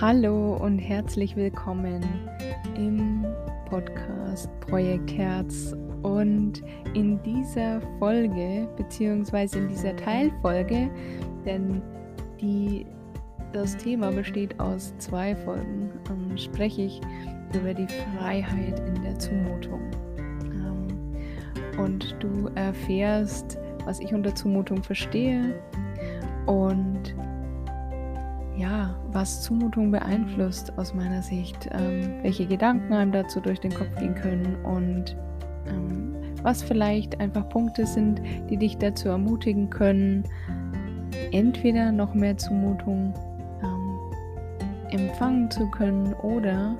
Hallo und herzlich willkommen im Podcast Projekt Herz und in dieser Folge beziehungsweise in dieser Teilfolge, denn die, das Thema besteht aus zwei Folgen, ähm, spreche ich über die Freiheit in der Zumutung. Ähm, und du erfährst, was ich unter Zumutung verstehe und was Zumutung beeinflusst aus meiner Sicht, ähm, welche Gedanken einem dazu durch den Kopf gehen können und ähm, was vielleicht einfach Punkte sind, die dich dazu ermutigen können, entweder noch mehr Zumutung ähm, empfangen zu können oder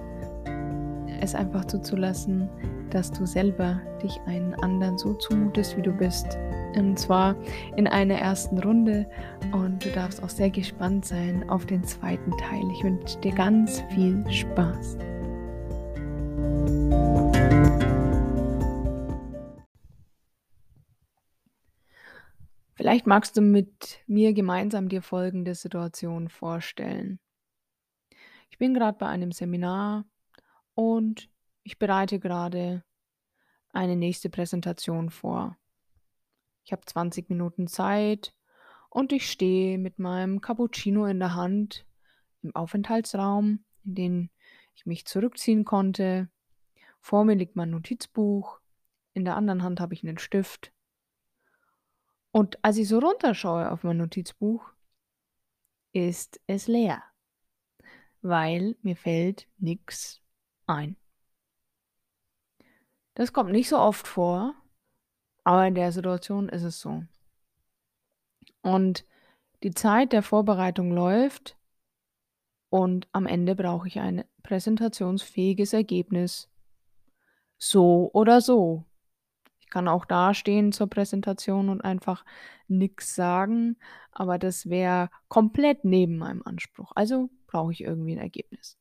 es einfach zuzulassen, dass du selber dich einen anderen so zumutest, wie du bist. Und zwar in einer ersten Runde. Und du darfst auch sehr gespannt sein auf den zweiten Teil. Ich wünsche dir ganz viel Spaß. Vielleicht magst du mit mir gemeinsam dir folgende Situation vorstellen. Ich bin gerade bei einem Seminar und ich bereite gerade eine nächste Präsentation vor. Ich habe 20 Minuten Zeit und ich stehe mit meinem Cappuccino in der Hand im Aufenthaltsraum, in den ich mich zurückziehen konnte. Vor mir liegt mein Notizbuch, in der anderen Hand habe ich einen Stift. Und als ich so runterschaue auf mein Notizbuch, ist es leer, weil mir fällt nichts ein. Das kommt nicht so oft vor, aber in der Situation ist es so. Und die Zeit der Vorbereitung läuft und am Ende brauche ich ein präsentationsfähiges Ergebnis. So oder so. Ich kann auch dastehen zur Präsentation und einfach nichts sagen, aber das wäre komplett neben meinem Anspruch. Also brauche ich irgendwie ein Ergebnis.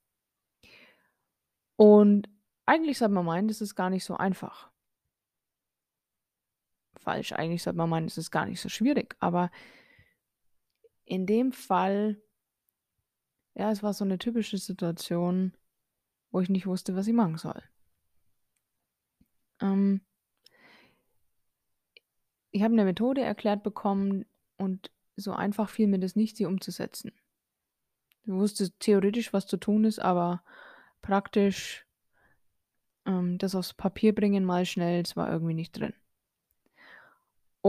Und eigentlich sollte man meinen, das ist gar nicht so einfach. Falsch, eigentlich sollte man meinen, es ist gar nicht so schwierig. Aber in dem Fall, ja, es war so eine typische Situation, wo ich nicht wusste, was ich machen soll. Ähm, ich habe eine Methode erklärt bekommen und so einfach fiel mir das nicht, sie umzusetzen. Ich wusste theoretisch, was zu tun ist, aber praktisch ähm, das aufs Papier bringen mal schnell, es war irgendwie nicht drin.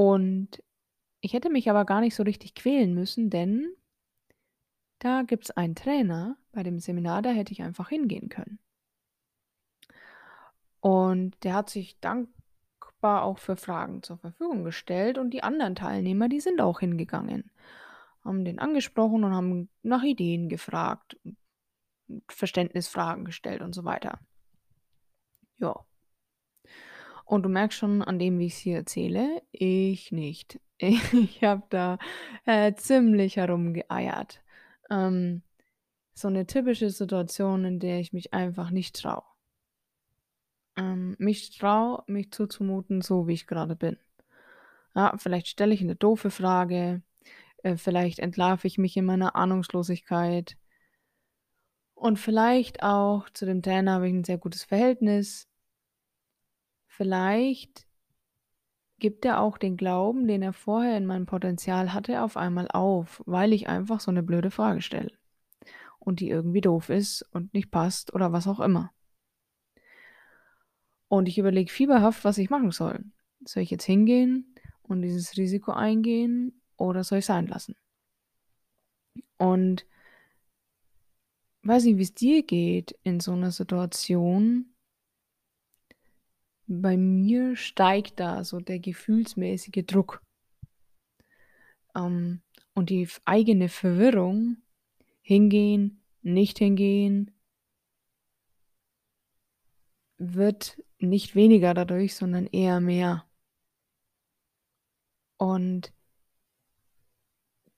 Und ich hätte mich aber gar nicht so richtig quälen müssen, denn da gibt es einen Trainer bei dem Seminar, da hätte ich einfach hingehen können. Und der hat sich dankbar auch für Fragen zur Verfügung gestellt und die anderen Teilnehmer, die sind auch hingegangen, haben den angesprochen und haben nach Ideen gefragt, Verständnisfragen gestellt und so weiter. Ja. Und du merkst schon an dem, wie ich es hier erzähle, ich nicht. Ich habe da äh, ziemlich herumgeeiert. Ähm, so eine typische Situation, in der ich mich einfach nicht traue. Ähm, mich traue, mich zuzumuten, so wie ich gerade bin. Ja, vielleicht stelle ich eine doofe Frage, äh, vielleicht entlarve ich mich in meiner Ahnungslosigkeit. Und vielleicht auch zu dem Trainer habe ich ein sehr gutes Verhältnis. Vielleicht gibt er auch den Glauben, den er vorher in meinem Potenzial hatte, auf einmal auf, weil ich einfach so eine blöde Frage stelle und die irgendwie doof ist und nicht passt oder was auch immer. Und ich überlege fieberhaft, was ich machen soll. Soll ich jetzt hingehen und dieses Risiko eingehen oder soll ich sein lassen? Und weiß nicht, wie es dir geht in so einer Situation, bei mir steigt da so der gefühlsmäßige Druck. Ähm, und die eigene Verwirrung, hingehen, nicht hingehen, wird nicht weniger dadurch, sondern eher mehr. Und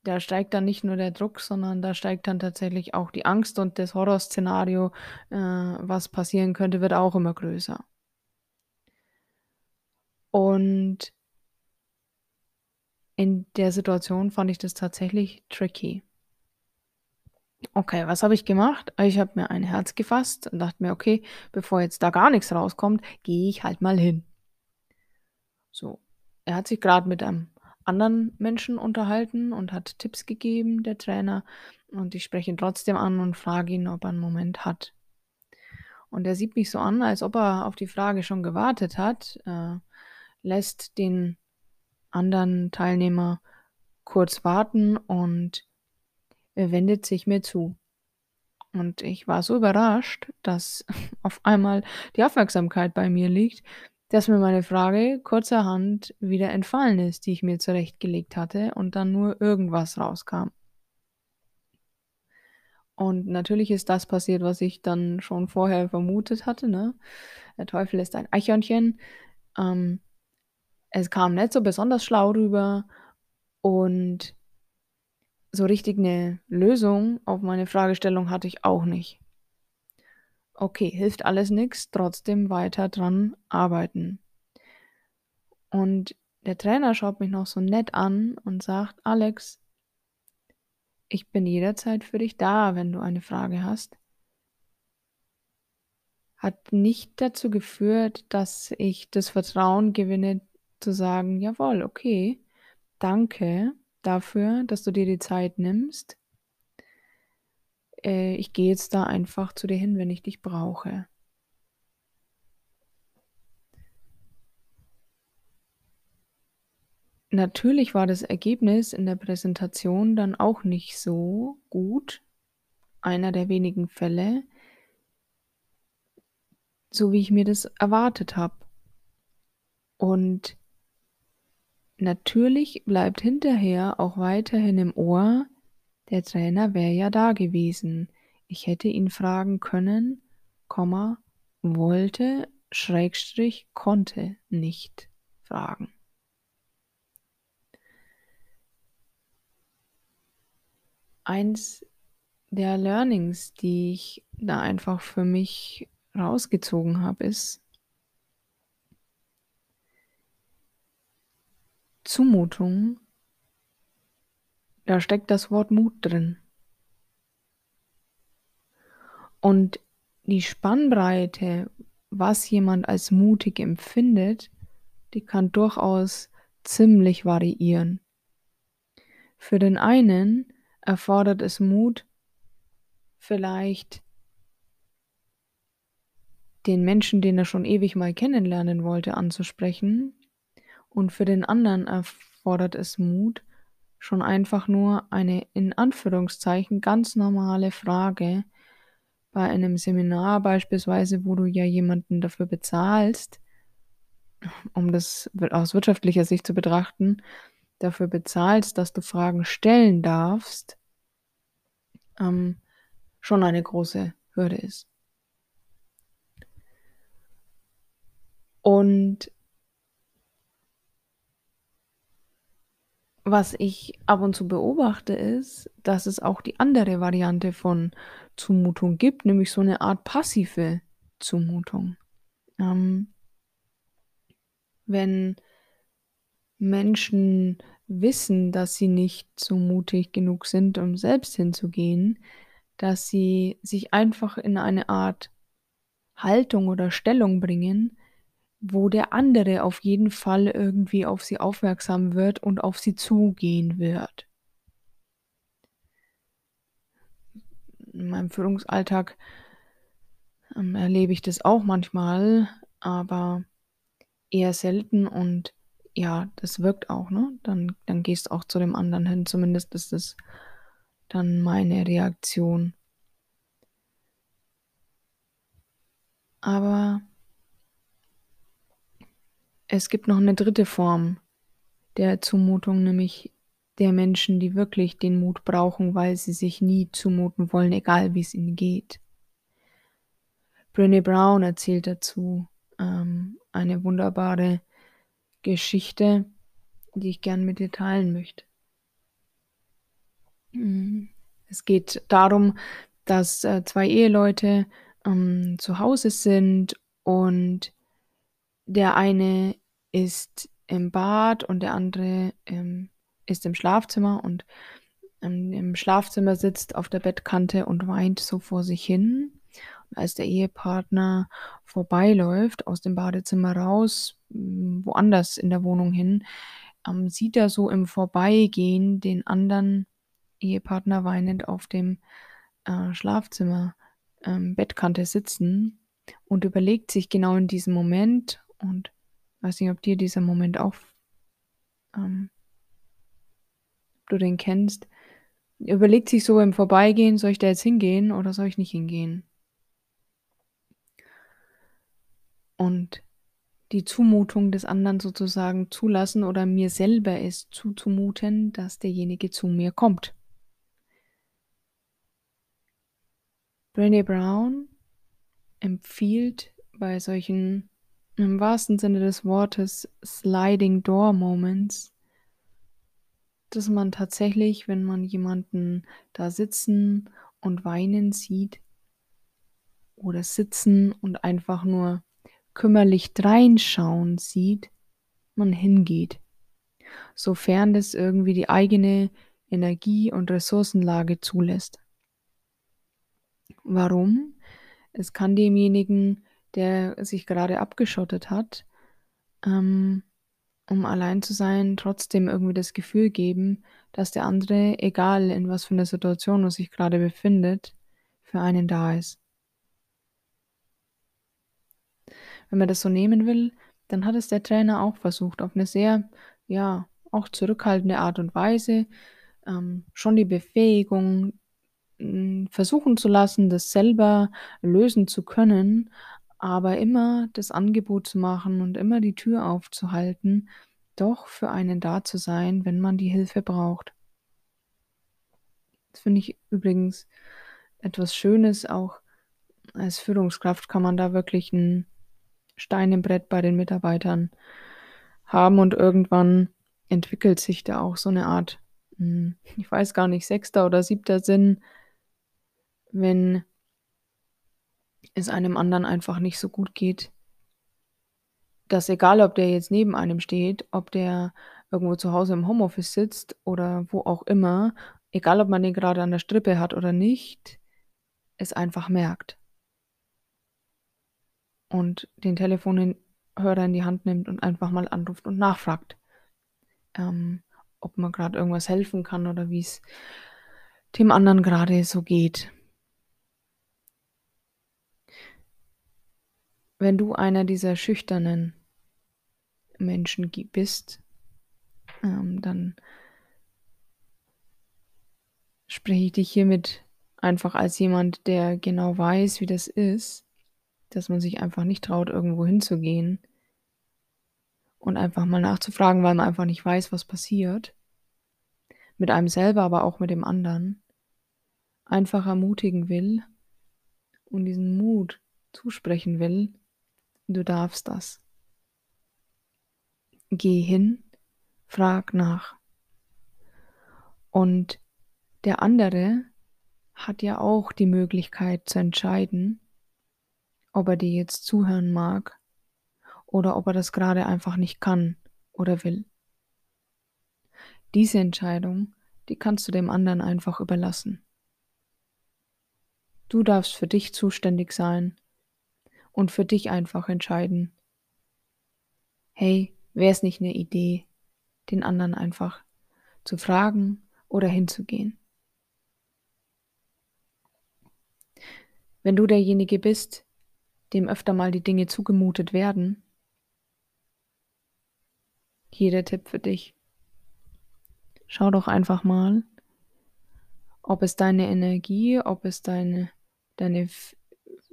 da steigt dann nicht nur der Druck, sondern da steigt dann tatsächlich auch die Angst und das Horrorszenario, äh, was passieren könnte, wird auch immer größer. Und in der Situation fand ich das tatsächlich tricky. Okay, was habe ich gemacht? Ich habe mir ein Herz gefasst und dachte mir: „Okay, bevor jetzt da gar nichts rauskommt, gehe ich halt mal hin.“ So, er hat sich grad mit einem anderen Menschen unterhalten und hat Tipps gegeben, der Trainer, und ich spreche ihn trotzdem an und frage ihn, ob er 'n Moment hat. Und er sieht mich so an, als ob er auf die Frage schon gewartet hat, äh, lässt den anderen Teilnehmer kurz warten und wendet sich mir zu. Und ich war so überrascht, dass auf einmal die Aufmerksamkeit bei mir liegt, dass mir meine Frage kurzerhand wieder entfallen ist, die ich mir zurechtgelegt hatte und dann nur irgendwas rauskam. Und natürlich ist das passiert, was ich dann schon vorher vermutet hatte, ne? Der Teufel ist ein Eichhörnchen. Ähm, es kam nicht so besonders schlau rüber und so richtig 'ne Lösung auf meine Fragestellung hatte ich auch nicht. Okay, hilft alles nix, trotzdem weiter dran arbeiten. Und der Trainer schaut mich noch so nett an und sagt: „Alex“ „ich bin jederzeit für dich da, wenn du eine Frage hast.“ Hat nicht dazu geführt, dass ich das Vertrauen gewinne, zu sagen: „Jawohl, okay, danke dafür, dass du dir die Zeit nimmst.“ „Äh, ich gehe jetzt da einfach zu dir hin, wenn ich dich brauche.“ Natürlich war das Ergebnis in der Präsentation dann auch nicht so gut. Einer der wenigen Fälle so wie ich mir das erwartet habe. Und natürlich bleibt hinterher auch weiterhin im Ohr: Der Trainer wäre ja da gewesen. Ich hätte ihn fragen können, Komma, wollte, Schrägstrich, konnte nicht fragen. Eins der Learnings, die ich da einfach für mich rausgezogen habe, ist Zumutung da steckt das Wort Mut drin. Und die Spannbreite, was jemand als mutig empfindet, die kann durchaus ziemlich variieren. Für den einen erfordert es Mut vielleicht den Menschen, den er schon ewig mal kennenlernen wollte, anzusprechen. Und für den anderen erfordert es Mut, schon einfach nur eine in Anführungszeichen ganz normale Frage bei einem Seminar beispielsweise, wo du ja jemanden dafür bezahlst, um das aus wirtschaftlicher Sicht zu betrachten, dafür bezahlst, dass du Fragen stellen darfst ähm, schon eine große Hürde ist. Und was ich ab und zu beobachte, ist, dass es auch die andere Variante von Zumutung gibt, nämlich so 'ne Art passive Zumutung. Ähm wenn Menschen wissen, dass sie nicht so mutig genug sind, um selbst hinzugehen, dass sie sich einfach in eine Art Haltung oder Stellung bringen, wo der andere auf jeden Fall irgendwie auf sie aufmerksam wird und auf sie zugehen wird. In meinem Führungsalltag, ähm, erlebe ich das auch manchmal, aber eher selten und ja, das wirkt auch, ne? Dann dann gehst auch zu dem anderen hin. Zumindest ist das dann meine Reaktion. Aber es gibt noch 'ne dritte Form der Zumutung, nämlich der Menschen, die wirklich den Mut brauchen, weil sie sich nie zumuten wollen, egal wie's ihnen geht. Brené Brown erzählt dazu, ähm, eine wunderbare Geschichte, die ich gern mit dir teilen möchte. Hm, es geht darum, dass, äh, 2 Eheleute, ähm, zu Hause sind und der eine ist im Bad und der andere, ähm, ist im Schlafzimmer und im Schlafzimmer sitzt auf der Bettkante und weint so vor sich hin. Und als der Ehepartner vorbeiläuft, aus dem Badezimmer raus, woanders in der Wohnung hin, ähm, sieht er so im Vorbeigehen den anderen Ehepartner weinend auf dem äh, Schlafzimmer ähm, Bettkante sitzen und überlegt sich genau in diesem Moment und weiß nicht, ob dir dieser Moment auch, ähm, ob du den kennst, überlegt sich so im Vorbeigehen, soll ich da jetzt hingehen oder soll ich nicht hingehen? Und die Zumutung des anderen sozusagen zulassen oder mir selber es zuzumuten, dass derjenige zu mir kommt. Brené Brown empfiehlt bei solchen im wahrsten Sinne des Wortes Sliding Door Moments, dass man tatsächlich, wenn man jemanden da sitzen und weinen sieht oder sitzen und einfach nur kümmerlich dreinschauen sieht, man hingeht, sofern das irgendwie die eigene Energie und Ressourcenlage zulässt. Warum? Es kann demjenigen, der sich gerade abgeschottet hat, ähm, um allein zu sein, trotzdem irgendwie das Gefühl geben, dass der andere, egal in was für einer Situation er sich gerade befindet, für einen da ist. Wenn man das so nehmen will, dann hat es der Trainer auch versucht, auf eine sehr, ja, auch zurückhaltende Art und Weise, ähm, schon die Befähigung hm, versuchen zu lassen, das selber lösen zu können, aber immer das Angebot zu machen und immer die Tür aufzuhalten, doch für einen da zu sein, wenn man die Hilfe braucht. Das finde ich übrigens etwas Schönes, auch als Führungskraft kann man da wirklich ein Stein im Brett bei den Mitarbeitern haben und irgendwann entwickelt sich da auch so eine Art, hm, ich weiß gar nicht, sechster oder siebter Sinn, wenn es einem anderen einfach nicht so gut geht, dass egal, ob der jetzt neben einem steht, ob der irgendwo zu Hause im Homeoffice sitzt oder wo auch immer, egal ob man den gerade an der Strippe hat oder nicht, es einfach merkt. Und den Telefonhörer in die Hand nimmt und einfach mal anruft und nachfragt, ähm, ob man gerade irgendwas helfen kann oder wie es dem anderen gerade so geht. Wenn du einer dieser schüchternen Menschen bist, ähm, dann spreche ich dich hiermit einfach als jemand, der genau weiß, wie das ist, dass man sich einfach nicht traut, irgendwo hinzugehen und einfach mal nachzufragen, weil man einfach nicht weiß, was passiert. Mit einem selber, aber auch mit dem anderen. Einfach ermutigen will und diesen Mut zusprechen will, Du darfst das. Geh hin, frag nach. Und der andere hat ja auch die Möglichkeit zu entscheiden, ob er dir jetzt zuhören mag oder ob er das gerade einfach nicht kann oder will. Diese Entscheidung, die kannst du dem anderen einfach überlassen. Du darfst für dich zuständig sein und für dich einfach entscheiden. Hey, wäre es nicht eine Idee, den anderen einfach zu fragen oder hinzugehen? Wenn du derjenige bist, dem öfter mal die Dinge zugemutet werden, hier der Tipp für dich. Schau doch einfach mal, ob es deine Energie, ob es deine, deine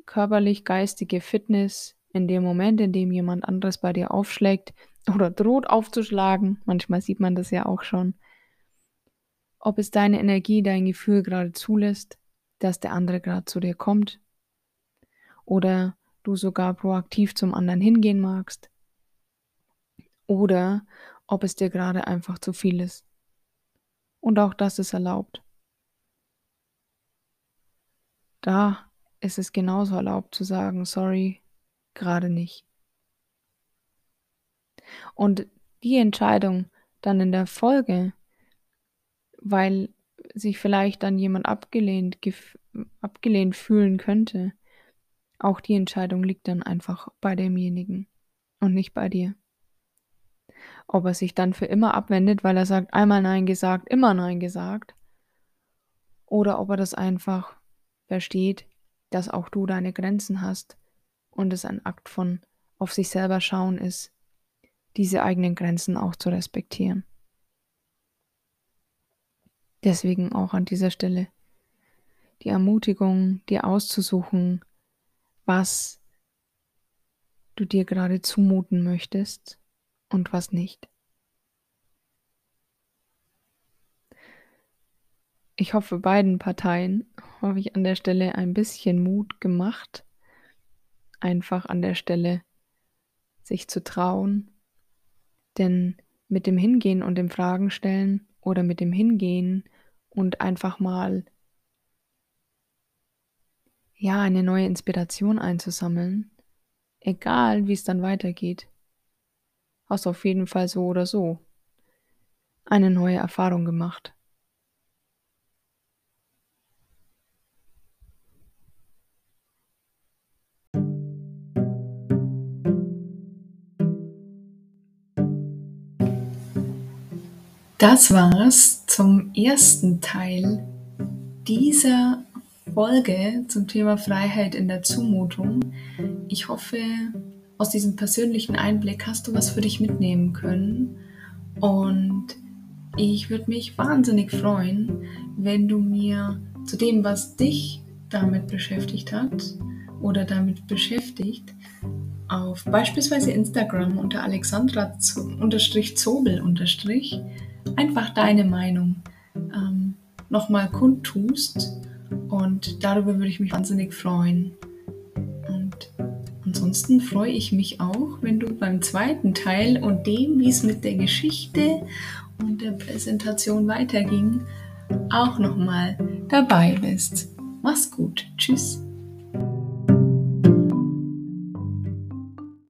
körperlich-geistige Fitness in dem Moment, in dem jemand anderes bei dir aufschlägt oder droht aufzuschlagen, manchmal sieht man das ja auch schon, ob es deine Energie, dein Gefühl gerade zulässt, dass der andere gerade zu dir kommt oder du sogar proaktiv zum anderen hingehen magst oder ob es dir gerade einfach zu viel ist. Und auch das ist erlaubt. Da ist es genauso erlaubt zu sagen, sorry, gerade nicht. Und die Entscheidung dann in der Folge, weil sich vielleicht dann jemand abgelehnt, abgelehnt fühlen könnte, auch die Entscheidung liegt dann einfach bei demjenigen und nicht bei dir. Ob er sich dann für immer abwendet, weil er sagt, einmal Nein gesagt, immer Nein gesagt, oder ob er das einfach versteht, dass auch du deine Grenzen hast und es ein Akt von auf sich selber schauen ist, diese eigenen Grenzen auch zu respektieren. Deswegen auch an dieser Stelle die Ermutigung, dir auszusuchen, was du dir gerade zumuten möchtest und was nicht. Ich hoffe, beiden Parteien habe ich an der Stelle ein bisschen Mut gemacht, einfach an der Stelle sich zu trauen, denn mit dem Hingehen und dem Fragen stellen oder mit dem Hingehen und einfach mal ja, eine neue Inspiration einzusammeln, egal wie es dann weitergeht, hast auf jeden Fall so oder so eine neue Erfahrung gemacht. Das war's zum ersten Teil dieser Folge zum Thema Freiheit in der Zumutung. Ich hoffe, aus diesem persönlichen Einblick hast du was für dich mitnehmen können. Und ich würde mich wahnsinnig freuen, wenn du mir zu dem, was dich damit beschäftigt hat oder damit beschäftigt, auf beispielsweise Instagram unter Alexandra-Zobel einfach deine Meinung ähm, nochmal kundtust. Und darüber würde ich mich wahnsinnig freuen. Und ansonsten freue ich mich auch, wenn du beim zweiten Teil und dem, wie es mit der Geschichte und der Präsentation weiterging, auch nochmal dabei bist. Mach's gut. Tschüss.